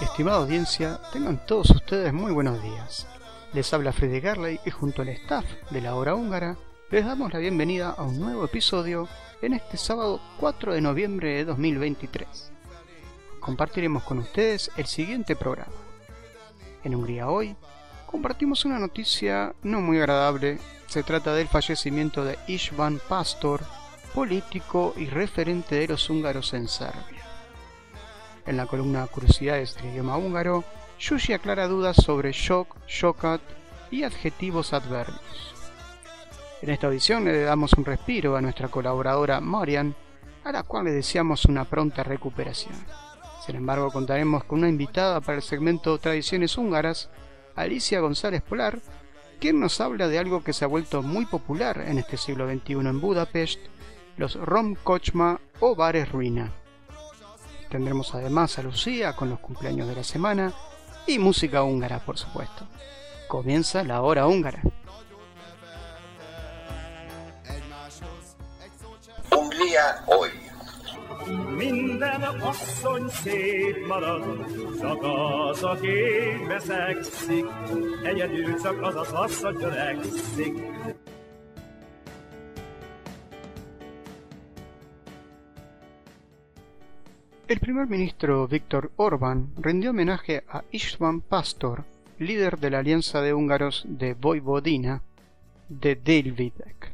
Estimada audiencia, tengan todos ustedes muy buenos días. Les habla Freddy Garley y junto al staff de la hora húngara les damos la bienvenida a un nuevo episodio en este sábado 4 de noviembre de 2023. Compartiremos con ustedes el siguiente programa. En Hungría hoy compartimos una noticia no muy agradable. Se trata del fallecimiento de István Pastor, político y referente de los húngaros en Serbia. En la columna Curiosidades del idioma húngaro, Yushi aclara dudas sobre shock, shockat y adjetivos adverbios. En esta audición le damos un respiro a nuestra colaboradora Marian, a la cual le deseamos una pronta recuperación. Sin embargo, contaremos con una invitada para el segmento Tradiciones húngaras, Alicia González Polar, quien nos habla de algo que se ha vuelto muy popular en este siglo XXI en Budapest, los rom kochma o bares ruina. Tendremos además a Lucía con los cumpleaños de la semana y música húngara, por supuesto. Comienza la hora húngara. Hungría hoy. El primer ministro Víctor Orbán rindió homenaje a István Pastor, líder de la Alianza de Húngaros de Vojvodina de Délvidek,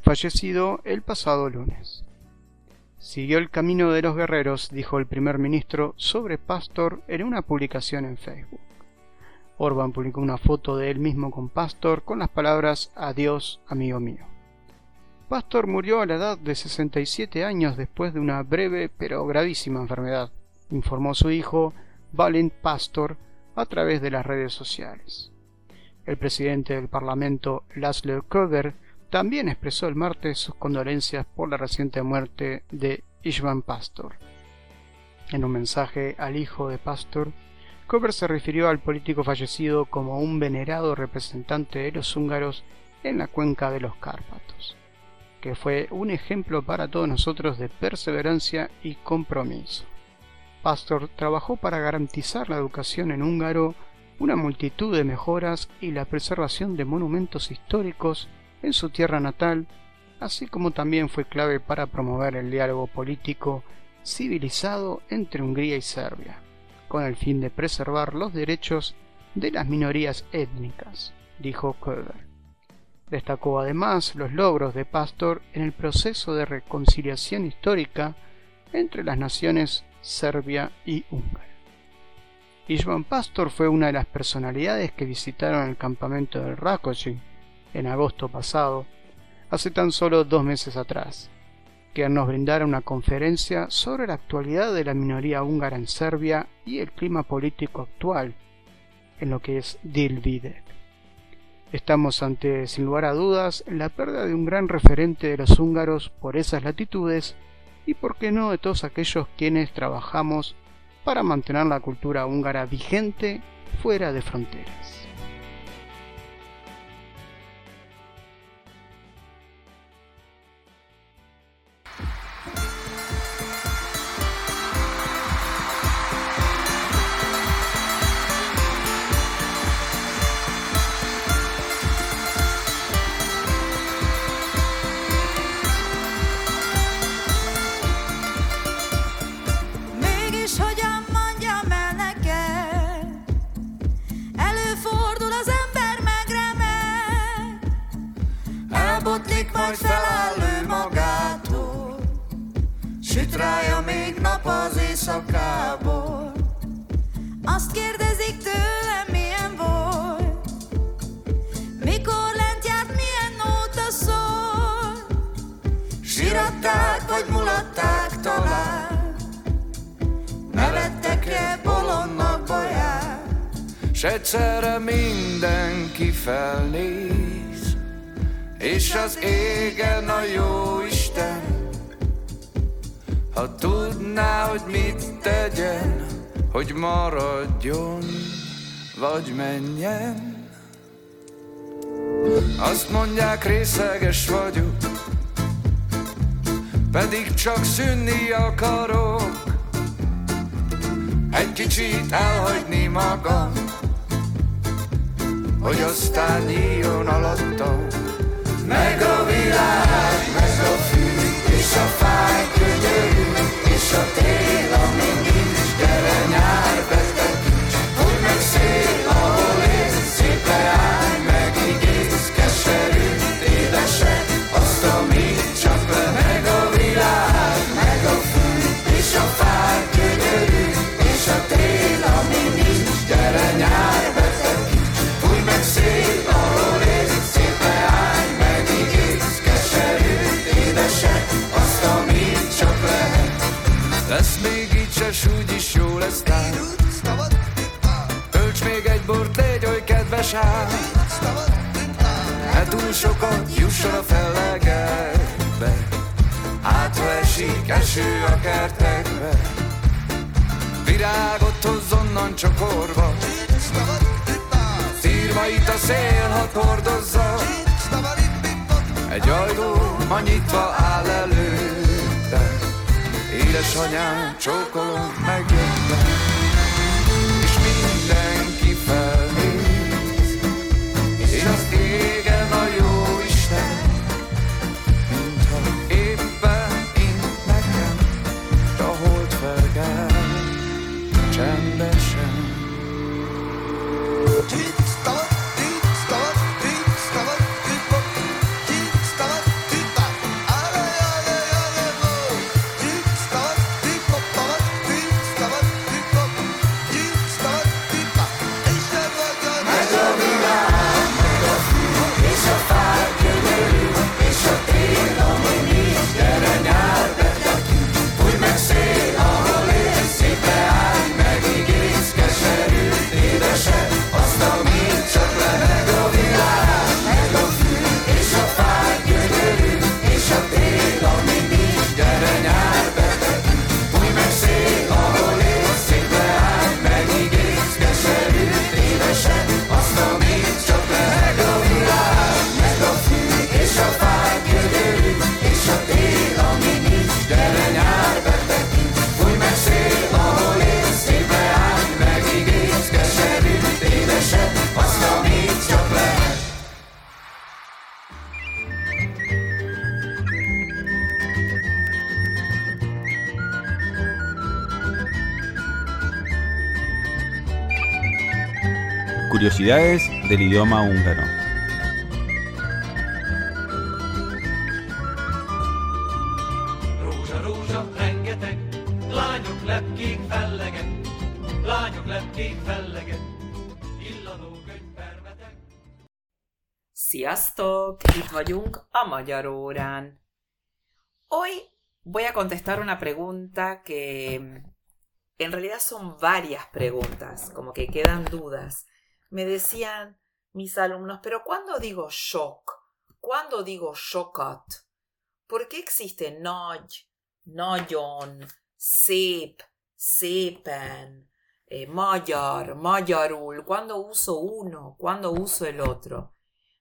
fallecido el pasado lunes. Siguió el camino de los guerreros, dijo el primer ministro sobre Pastor en una publicación en Facebook. Orbán publicó una foto de él mismo con Pastor con las palabras Adiós, amigo mío. Pastor murió a la edad de 67 años después de una breve pero gravísima enfermedad, informó su hijo Valent Pastor a través de las redes sociales. El presidente del Parlamento, Laszlo Köver, también expresó el martes sus condolencias por la reciente muerte de István Pastor. En un mensaje al hijo de Pastor, Köver se refirió al político fallecido como un venerado representante de los húngaros en la cuenca de los Cárpatos que fue un ejemplo para todos nosotros de perseverancia y compromiso. Pastor trabajó para garantizar la educación en húngaro, una multitud de mejoras y la preservación de monumentos históricos en su tierra natal, así como también fue clave para promover el diálogo político civilizado entre Hungría y Serbia, con el fin de preservar los derechos de las minorías étnicas, dijo Köber. Destacó además los logros de Pastor en el proceso de reconciliación histórica entre las naciones Serbia y Húngara. István Pastor fue una de las personalidades que visitaron el campamento del Rakosi en agosto pasado, hace tan solo dos meses atrás, que nos brindara una conferencia sobre la actualidad de la minoría húngara en Serbia y el clima político actual en lo que es Dilvide. Estamos ante, sin lugar a dudas, la pérdida de un gran referente de los húngaros por esas latitudes y, por qué no, de todos aquellos quienes trabajamos para mantener la cultura húngara vigente fuera de fronteras. Elbotlik, majd feláll ő magától. Süt rája még nap az éjszakából. Azt kérdezik tőlem, milyen volt? Mikor lent járt, milyen nóta szól? Siratták, vagy mulatták tovább Nevettek-e bolondnak baját? S egyszerre mindenki felnéz És az égen a jó Isten. Ha tudná, hogy mit tegyen Hogy maradjon, vagy menjen. Azt mondják részeges vagyok Pedig csak szűnni akarok. Egy kicsit elhagyni magam hogy aztán nyíljon alattam. Meg a túl sokat jusson a fellegekbe, hátra esik eső a kertekbe. Virágot hozz onnan csokorba, Szírmait a szél, ha hordozza. Egy ajtó ma nyitva áll előtte. Édesanyám, csókolom, megjöttem Curiosidades del idioma húngaro. Sziasztok! Itt vagyunk a magyar órán. Hoy voy a contestar una pregunta que en realidad son varias preguntas, como que quedan dudas. Me decían mis alumnos, pero ¿cuándo digo shock? ¿Cuándo digo shockat? ¿Por qué existe nagy, nagyon, szép, szépen, eh, magyar, magyarul? ¿Cuándo uso uno? ¿Cuándo uso el otro?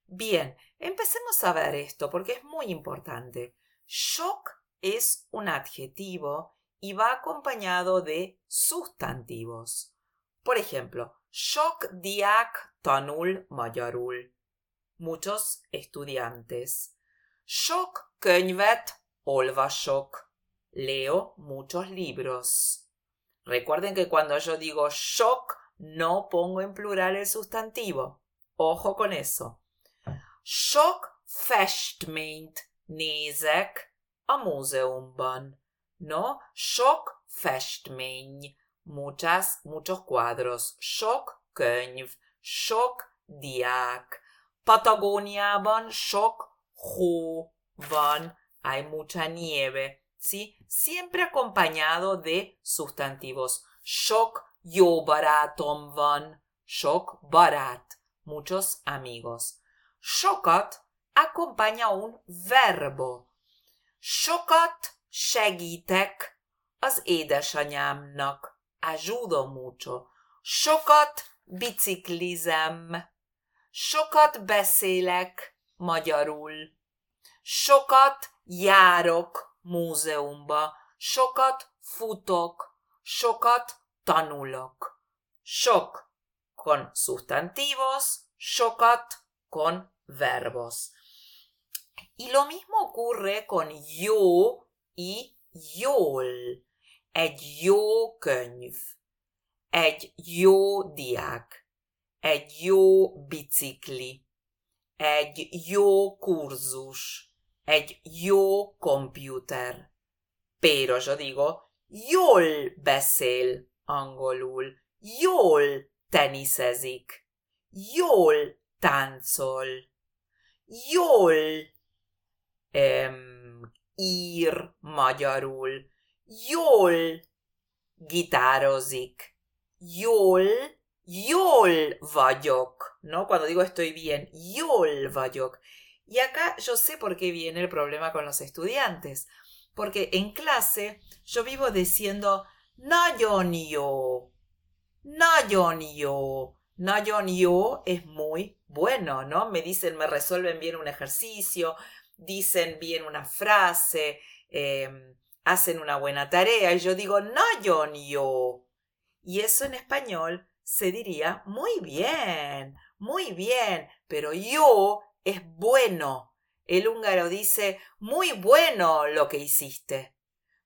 Bien, empecemos a ver esto porque es muy importante. Shock es un adjetivo y va acompañado de sustantivos. Por ejemplo, sok diák tanul magyarul. Muchos estudiantes. Sok könyvet olvasok. Leo muchos libros. Recuerden que cuando yo digo sok, no pongo en plural el sustantivo. Ojo con eso. Sok festményt nézek a múzeumban. No, sok festmény. Muchas, muchos cuadros. Sok könyv, sok diák. Patagóniában sok hó van, hay mucha nieve, ¿sí? Siempre acompañado de sustantivos. Sok jó barátom van, sok barát, muchos amigos. Sokat acompaña un verbo. Sokat segítek az édesanyámnak. Ayudo mucho. Sokat biciklizem. Sokat beszélek magyarul. Sokat járok múzeumba. Sokat futok. Sokat tanulok. Sok con sustantivos, sokat con verbos. Y lo mismo ocurre con yo y jól. Egy jó könyv. Egy jó diák. Egy jó bicikli. Egy jó kurzus. Egy jó komputer. Pero yo digo, jól beszél angolul. Jól teniszezik. Jól táncol. Jól em, ír magyarul. Jól gitározik. Jól, jól vagyok. ¿No? Cuando digo estoy bien, jól vagyok. Y acá yo sé por qué viene el problema con los estudiantes. Porque en clase yo vivo diciendo Nayon yo. Nayon yo. Nayon yo es muy bueno, ¿no? Me dicen, me resuelven bien un ejercicio, dicen bien una frase, eh, hacen una buena tarea. Y yo digo, Nayon yo. Y eso en español se diría muy bien, muy bien, pero yo es bueno. El húngaro dice, muy bueno lo que hiciste.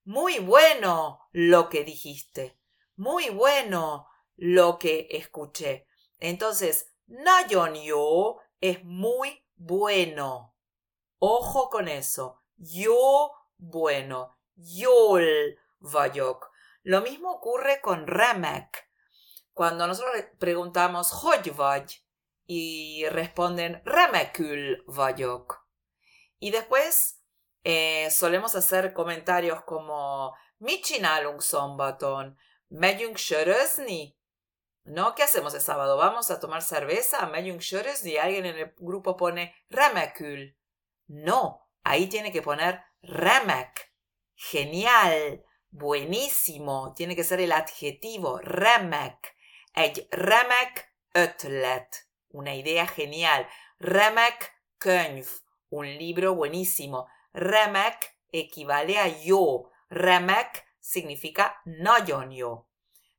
Muy bueno lo que dijiste. Muy bueno lo que escuché. Entonces, Nayon yo es muy bueno. Ojo con eso. Yo bueno. Yol vagyok. Lo mismo ocurre con remek. Cuando nosotros preguntamos hogy y responden remekül vagyok. Y después eh, solemos hacer comentarios como mit csinálunk szombaton? Megyünk sörözni? ¿No? ¿Qué hacemos el sábado? ¿Vamos a tomar cerveza? Megyünk sörözni? Y alguien en el grupo pone remekül. No, ahí tiene que poner remek. Genial, buenísimo. Tiene que ser el adjetivo remek. Egy remek ötlet. Una idea genial. Remek könyv. Un libro buenísimo. Remek equivale a yo. Remek significa nagyon jó.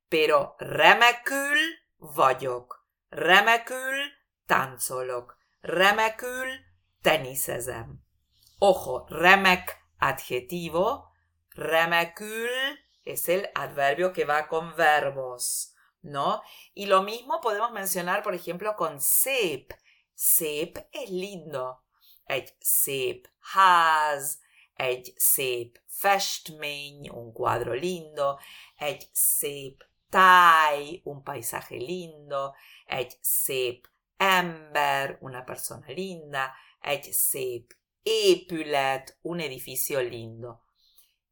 Pero remekül vagyok. Remekül táncolok. Remekül teniszezem. Ojo, remek adjetivo. Remekül es el adverbio que va con verbos, ¿no? Y lo mismo podemos mencionar, por ejemplo, con szép. Szép es lindo. Egy szép ház, egy szép festmény, un cuadro lindo, egy szép táj, un paisaje lindo, egy szép ember, una persona linda, egy szép épület, un edificio lindo.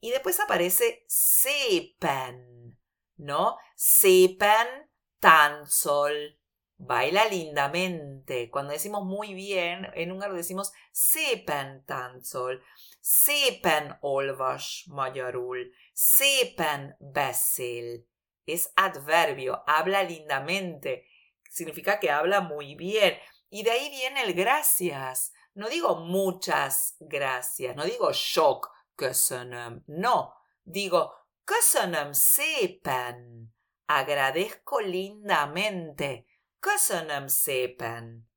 Y después aparece szépen, ¿no? Szépen táncol, baila lindamente. Cuando decimos muy bien, en húngaro decimos szépen táncol, szépen olvas magyarul, szépen beszél. Es adverbio, habla lindamente, significa que habla muy bien. Y de ahí viene el gracias. No digo muchas gracias, no digo sok köszönöm, no, digo köszönöm szépen, agradezco lindamente, köszönöm szépen.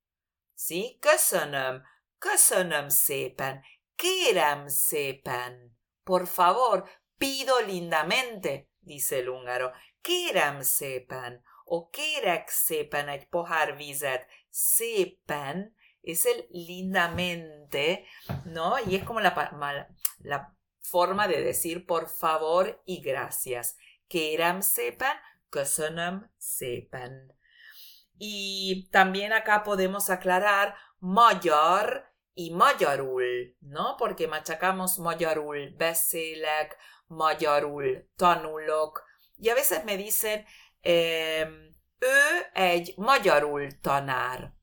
¿Sí? Köszönöm, köszönöm szépen, kérem szépen. Por favor, pido lindamente, dice el húngaro. Kérem szépen, o kérek szépen egy pohár vizet. Szépen es el lindamente, ¿no? Y es como la, forma de decir por favor y gracias. kérem szépen, köszönöm szépen. Y también acá podemos aclarar magyar y magyarul, ¿no? Porque machacamos magyarul, beszélek, magyarul, tanulok. Y a veces me dicen, eh, ő egy magyarul tanár.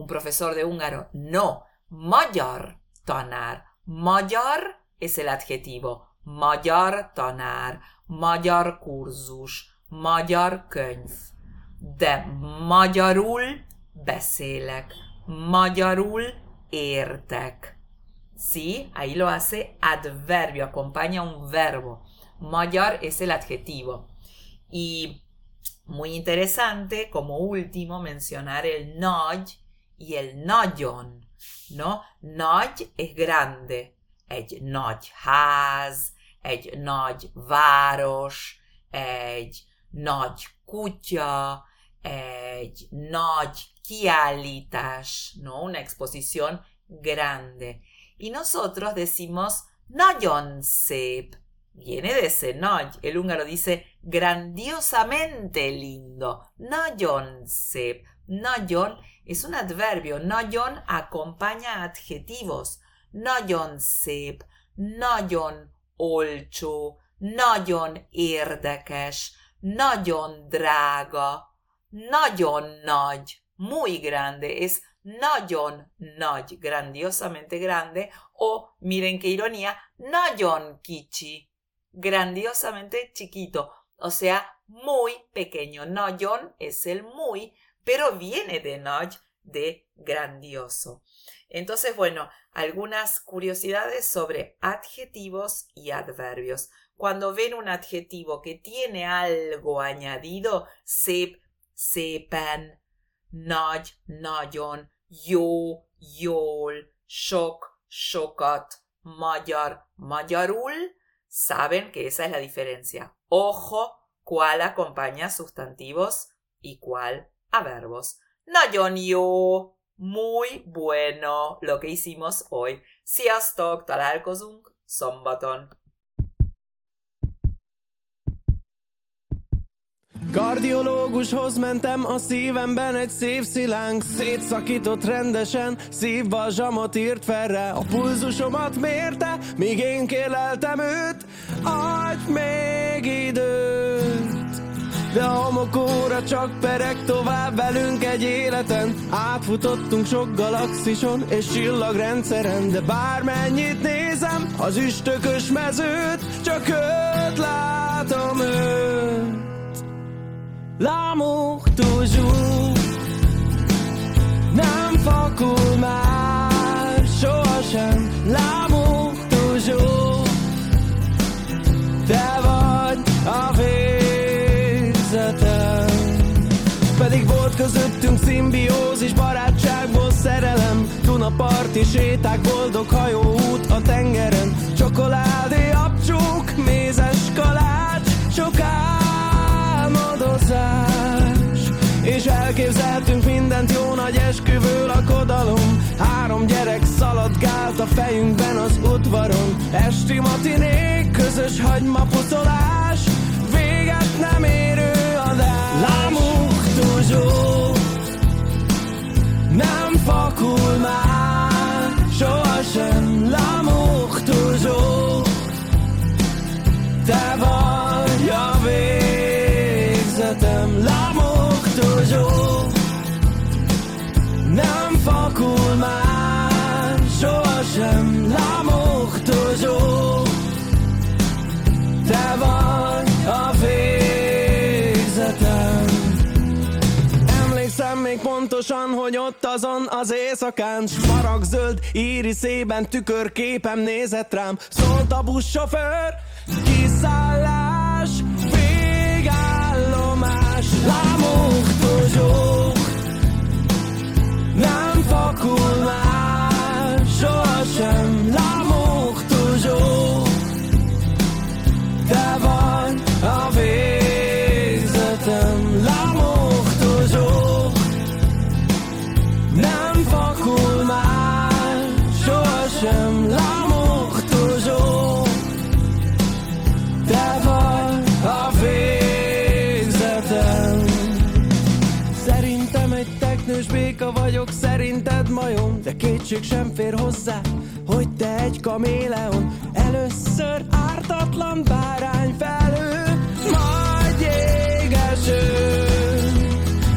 Un profesor de húngaro. No, magyar tanár. Magyar es el adjetivo. Magyar tanár, magyar kurzus, magyar könyv. De magyarul beszélek, magyarul értek. Sí, ahí lo hace adverbio, acompaña un verbo. Magyar es el adjetivo. Y muy interesante, como último, mencionar el nagy y el nagyon, ¿no? Nagy es grande. Egy nagy ház, egy nagy város, egy nagy kutya, egy nagy kiállítás, ¿no? Una exposición grande. Y nosotros decimos nagyon szép. Viene de ese nagy. El húngaro dice grandiosamente lindo. Nagyon szép. Nagyon es un adverbio. Nagyon acompaña adjetivos. Nagyon szép. Nagyon olcsó. Nagyon érdekes. Nagyon drága. Nagyon nagy. Muy grande. Es nagyon nagy. Grandiosamente grande. O, miren qué ironía, nagyon kicsi. Grandiosamente chiquito. O sea, muy pequeño. Nagyon es el muy, pero viene de noj, de grandioso. Entonces, bueno, algunas curiosidades sobre adjetivos y adverbios. Cuando ven un adjetivo que tiene algo añadido, sep, sepan, nagy, nagyon, jó, jól, sok, sokat, magyar, magyarul, saben que esa es la diferencia. Ojo, cuál acompaña sustantivos y cuál a verbos. Nagyon jó, muy bueno lo que hicimos hoy. Sziasztok, találkozunk szombaton. Kardiológushoz mentem, a szívemben egy szép szilánk Szétszakított rendesen, szívbalzsamot írt felre A pulzusomat mérte, míg én kérleltem őt Adj még időt de a homokóra csak pereg tovább velünk egy életen. Átfutottunk sok galaxison és csillagrendszeren De bármennyit nézem az üstökös mezőt Csak őt látom őt. L'amour toujours Nem fakul már sohasem. L'amour toujours Te vagy a közöttünk szimbiózis Barátságból szerelem. Dunaparti séták, boldog hajóút a tengeren. Csokoládé, abcsók, mézes kalács Sok álmodozás. És elképzeltünk mindent jó nagy esküvő lakodalom. Három gyerek szaladgált a fejünkben az udvaron. Esti matinék, közös hagymapucolás pontosan, hogy ott azon az éjszakán Smaragzöld íriszében tükörképem nézett rám. Szólt a buszsofőr, kiszállás, végállomás L'amour toujours Nem fakul már sohasem. L'amour toujours Te vagy kétség sem fér hozzá, hogy te egy kaméleon, először ártatlan bárány felő, majd jégeső.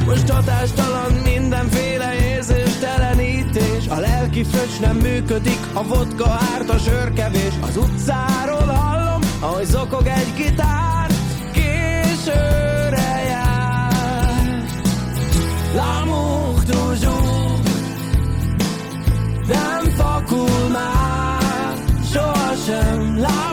Most hatástalan mindenféle érzéstelenítés, a lelki fröccs nem működik, a vodka árt a sörkevés, az utcáról hallom, ahogy zokog egy gitár, későre 出马，说声老。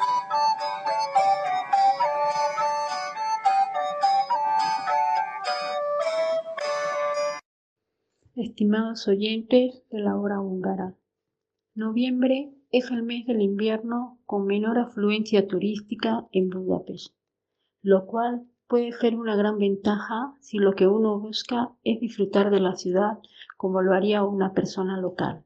Estimados oyentes de la hora húngara, noviembre es el mes del invierno con menor afluencia turística en Budapest, lo cual puede ser una gran ventaja si lo que uno busca es disfrutar de la ciudad como lo haría una persona local.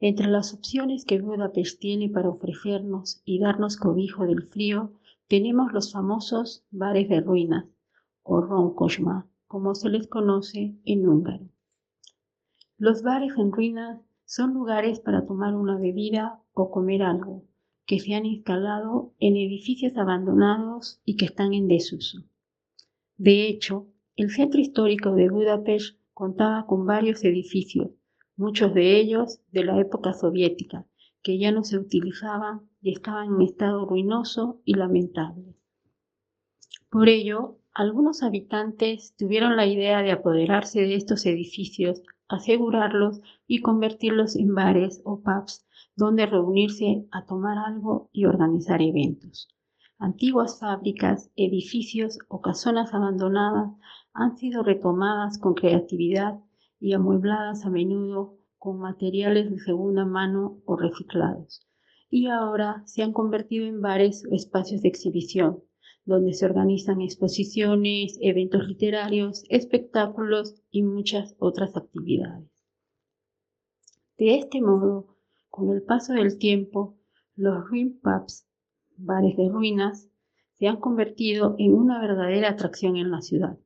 Entre las opciones que Budapest tiene para ofrecernos y darnos cobijo del frío, tenemos los famosos bares de ruinas, o ronkosma, como se les conoce en húngaro. Los bares en ruinas son lugares para tomar una bebida o comer algo, que se han instalado en edificios abandonados y que están en desuso. De hecho, el centro histórico de Budapest contaba con varios edificios, muchos de ellos de la época soviética, que ya no se utilizaban y estaban en estado ruinoso y lamentable. Por ello, algunos habitantes tuvieron la idea de apoderarse de estos edificios, asegurarlos y convertirlos en bares o pubs donde reunirse a tomar algo y organizar eventos. Antiguas fábricas, edificios o casonas abandonadas han sido retomadas con creatividad y amuebladas a menudo con materiales de segunda mano o reciclados. Y ahora se han convertido en bares o espacios de exhibición, donde se organizan exposiciones, eventos literarios, espectáculos y muchas otras actividades. De este modo, con el paso del tiempo, los ruin pubs, bares de ruinas, se han convertido en una verdadera atracción en la ciudad.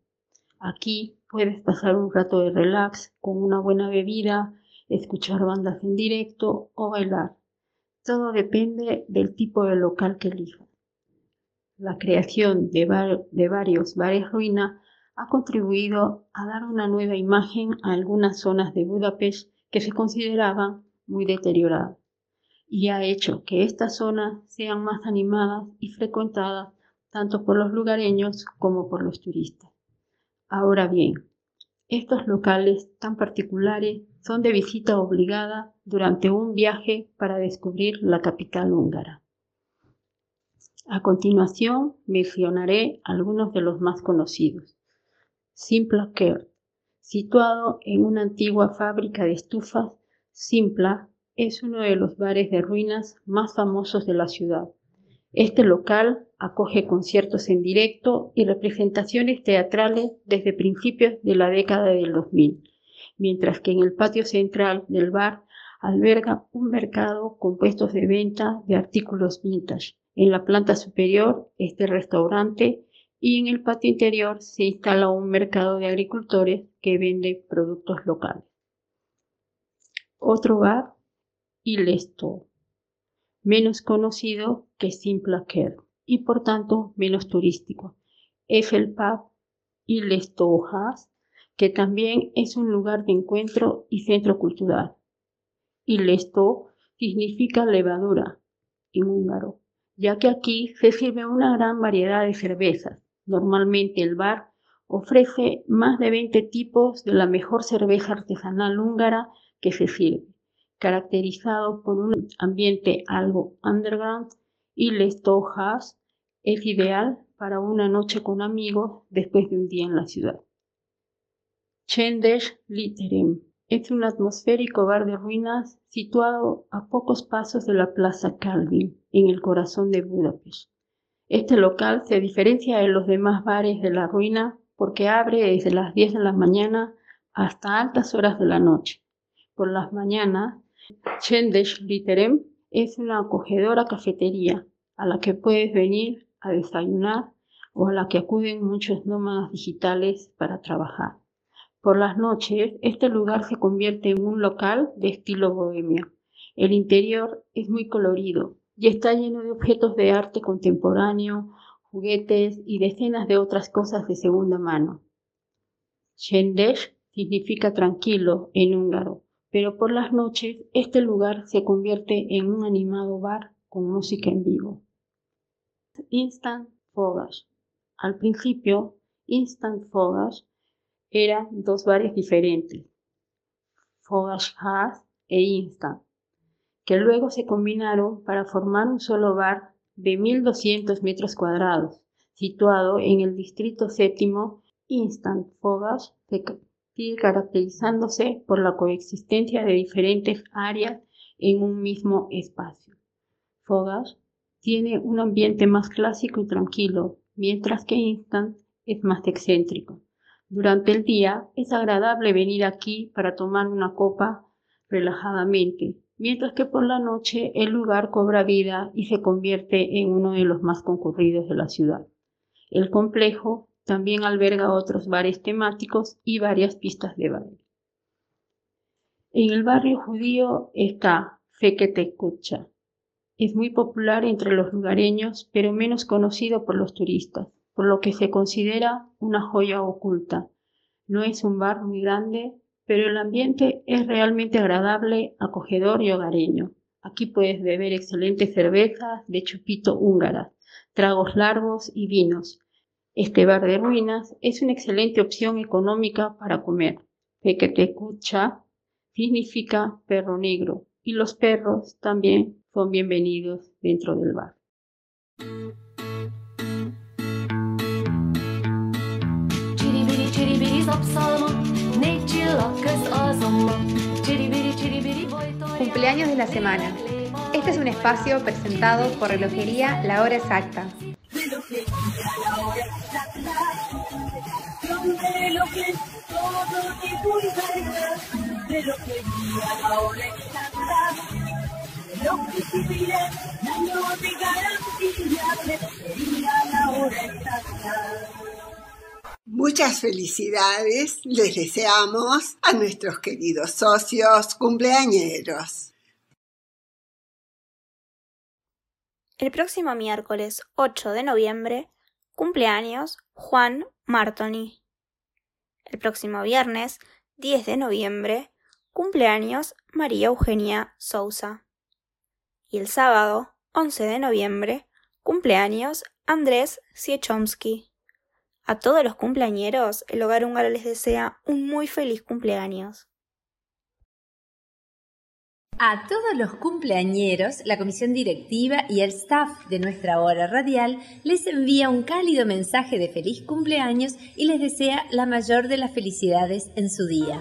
Aquí puedes pasar un rato de relax con una buena bebida, escuchar bandas en directo o bailar. Todo depende del tipo de local que elijas. La creación de, var- de varios bares ruina ha contribuido a dar una nueva imagen a algunas zonas de Budapest que se consideraban muy deterioradas y ha hecho que estas zonas sean más animadas y frecuentadas tanto por los lugareños como por los turistas. Ahora bien, estos locales tan particulares son de visita obligada durante un viaje para descubrir la capital húngara. A continuación mencionaré algunos de los más conocidos. Simpla Kert, situado en una antigua fábrica de estufas, Simpla es uno de los bares de ruinas más famosos de la ciudad. Este local acoge conciertos en directo y representaciones teatrales desde principios de la década del 2000, mientras que en el patio central del bar alberga un mercado con puestos de venta de artículos vintage. En la planta superior está el restaurante y en el patio interior se instala un mercado de agricultores que vende productos locales. Otro bar, Ilesto, menos conocido que Simple Care y por tanto menos turístico. Es el pub Ilesto House, que también es un lugar de encuentro y centro cultural. Ilesto significa levadura en húngaro, ya que aquí se sirve una gran variedad de cervezas. Normalmente el bar ofrece más de 20 tipos de la mejor cerveza artesanal húngara que se sirve, caracterizado por un ambiente algo underground y Les House es ideal para una noche con amigos después de un día en la ciudad. Csendes Literem es un atmosférico bar de ruinas situado a pocos pasos de la Plaza Calvin, en el corazón de Budapest. Este local se diferencia de los demás bares de la ruina porque abre desde las 10 de la mañana hasta altas horas de la noche. Por las mañanas, Csendes Literem es una acogedora cafetería a la que puedes venir a desayunar o a la que acuden muchos nómadas digitales para trabajar. Por las noches, este lugar se convierte en un local de estilo bohemio. El interior es muy colorido y está lleno de objetos de arte contemporáneo, juguetes y decenas de otras cosas de segunda mano. Csendes significa tranquilo en húngaro, pero por las noches este lugar se convierte en un animado bar con música en vivo. Instant Fogas. Al principio, Instant Fogas eran dos bares diferentes, Haas e Instant, que luego se combinaron para formar un solo bar de 1.200 metros cuadrados, situado en el distrito séptimo. Instant Fogas se sigue caracterizándose por la coexistencia de diferentes áreas en un mismo espacio. Fogas tiene un ambiente más clásico y tranquilo, mientras que Instant es más excéntrico. Durante el día es agradable venir aquí para tomar una copa relajadamente, mientras que por la noche el lugar cobra vida y se convierte en uno de los más concurridos de la ciudad. El complejo también alberga otros bares temáticos y varias pistas de baile. En el barrio judío está Fekete Es muy popular entre los lugareños, pero menos conocido por los turistas por lo que se considera una joya oculta. No es un bar muy grande, pero el ambiente es realmente agradable, acogedor y hogareño. Aquí puedes beber excelentes cervezas de chupito húngara, tragos largos y vinos. Este bar de ruinas es una excelente opción económica para comer. Pequetecucha significa perro negro y los perros también son bienvenidos dentro del bar. Cumpleaños de la semana. Este es un espacio presentado por Relojería La Hora Exacta. Muchas felicidades les deseamos a nuestros queridos socios cumpleañeros. El próximo miércoles 8 de noviembre, cumpleaños Juan Martoni. El próximo viernes 10 de noviembre, cumpleaños María Eugenia Sousa. Y el sábado 11 de noviembre, cumpleaños Andrés Siechomsky. A todos los cumpleañeros, el Hogar Húngaro les desea un muy feliz cumpleaños. A todos los cumpleañeros, la comisión directiva y el staff de nuestra hora radial les envía un cálido mensaje de feliz cumpleaños y les desea la mayor de las felicidades en su día.